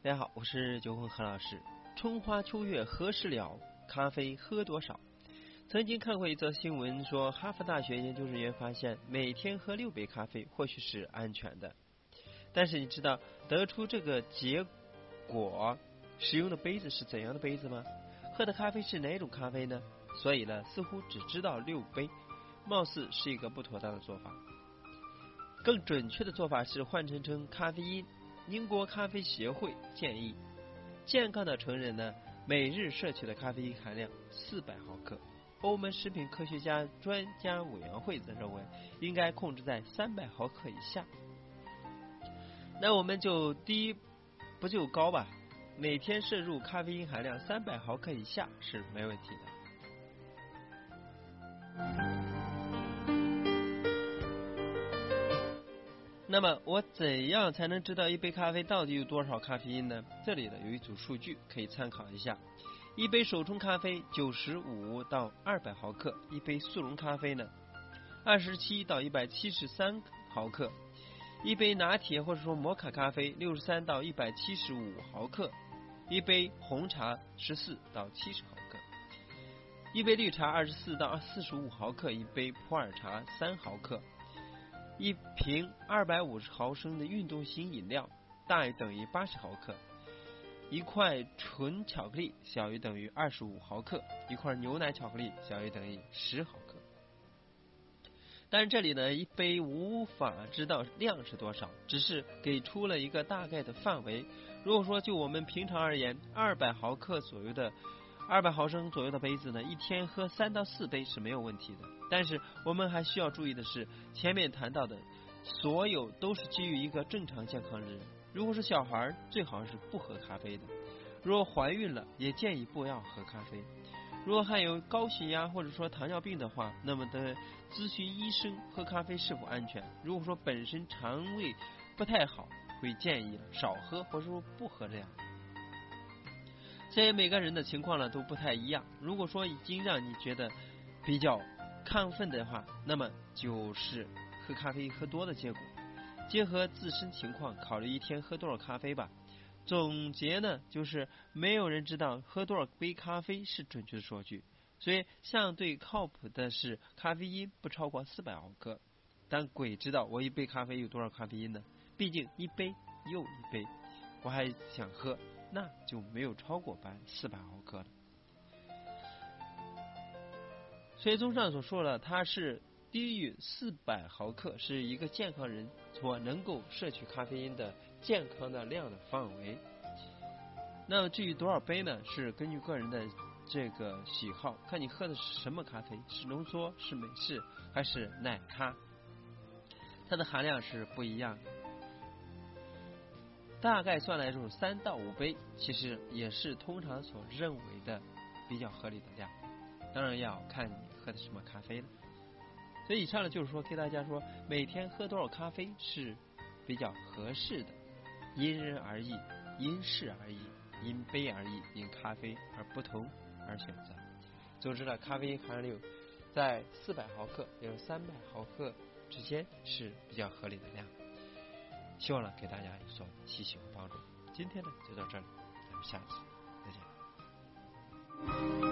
大家好，我是九混何老师。春花秋月何时了？咖啡喝多少？曾经看过一则新闻，说哈佛大学研究人员发现，每天喝六杯咖啡或许是安全的。但是你知道得出这个结果使用的杯子是怎样的杯子吗？喝的咖啡是哪种咖啡呢？所以呢，似乎只知道六杯，貌似是一个不妥当的做法。更准确的做法是换成成咖啡因。英国咖啡协会建议，健康的成人呢，每日摄取的咖啡因含量四百毫克。欧盟食品科学家专家委员会则认为，应该控制在三百毫克以下。那我们就低不就高吧？每天摄入咖啡因含量三百毫克以下是没问题的。那么我怎样才能知道一杯咖啡到底有多少咖啡因呢？这里呢有一组数据可以参考一下：一杯手冲咖啡九十五到二百毫克，一杯速溶咖啡呢二十七到一百七十三毫克，一杯拿铁或者说摩卡咖啡六十三到一百七十五毫克，一杯红茶十四到七十毫克，一杯绿茶二十四到四十五毫克，一杯普洱茶三毫克。一瓶二百五十毫升的运动型饮料大于等于八十毫克，一块纯巧克力小于等于二十五毫克，一块牛奶巧克力小于等于十毫克。但是这里呢，一杯无法知道量是多少，只是给出了一个大概的范围。如果说就我们平常而言，二百毫克左右的。二百毫升左右的杯子呢，一天喝三到四杯是没有问题的。但是我们还需要注意的是，前面谈到的所有都是基于一个正常健康人。如果是小孩，最好是不喝咖啡的；如果怀孕了，也建议不要喝咖啡。如果还有高血压或者说糖尿病的话，那么得咨询医生喝咖啡是否安全。如果说本身肠胃不太好，会建议少喝或者说不喝这样。所以每个人的情况呢都不太一样。如果说已经让你觉得比较亢奋的话，那么就是喝咖啡喝多的结果。结合自身情况，考虑一天喝多少咖啡吧。总结呢，就是没有人知道喝多少杯咖啡是准确的数据。所以相对靠谱的是咖啡因不超过四百毫克。但鬼知道我一杯咖啡有多少咖啡因呢？毕竟一杯又一杯，我还想喝。那就没有超过百四百毫克了。所以综上所说的，它是低于四百毫克，是一个健康人所能够摄取咖啡因的健康的量的范围。那么至于多少杯呢？是根据个人的这个喜好，看你喝的是什么咖啡，是浓缩、是美式还是奶咖，它的含量是不一样的。大概算来就是三到五杯，其实也是通常所认为的比较合理的量。当然要看你喝的什么咖啡了。所以以上呢就是说给大家说，每天喝多少咖啡是比较合适的，因人而异，因事而异，因杯而异，因咖啡而不同而选择。总之呢，咖啡因含量在四百毫克，也就是三百毫克之间是比较合理的量。希望呢给大家有所提醒和帮助。今天呢就到这里，咱们下次再见。